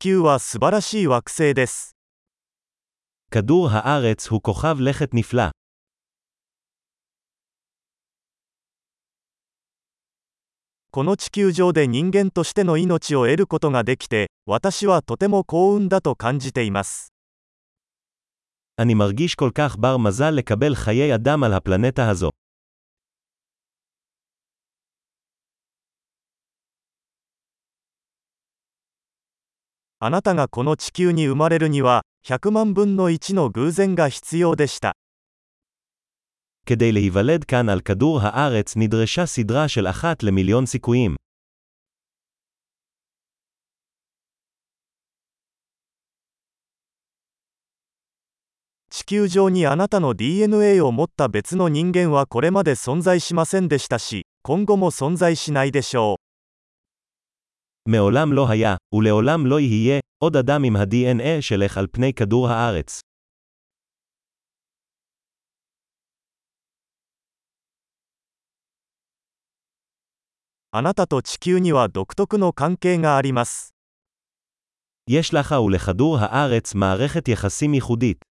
球は素晴らしい惑星です。 כדור הארץ הוא כוכב לכת נפלא. この地球上で人間としての命を得ることができて、私はとても幸運だと感じています。 אני מרגיש כל כך בר מזל לקבל חיי אדם על הפלנטה הזו. あなたがこの地球に生まれるには、100万分の1の偶然が必要でした。 כדי להיוולד כאן על כדור הארץ נדרשה סדרה של אחת למיליון סיכויים. 地球上にあなたの DNA を持った別の人間はこれまで存在しませんでしたし、今後も存在しないでしょう。 מעולם לא היה, ולעולם לא יהיה, עוד אדם עם ה-DNA שלך על פני כדור הארץ. יש לך ולכדור הארץ מערכת יחסים ייחודית.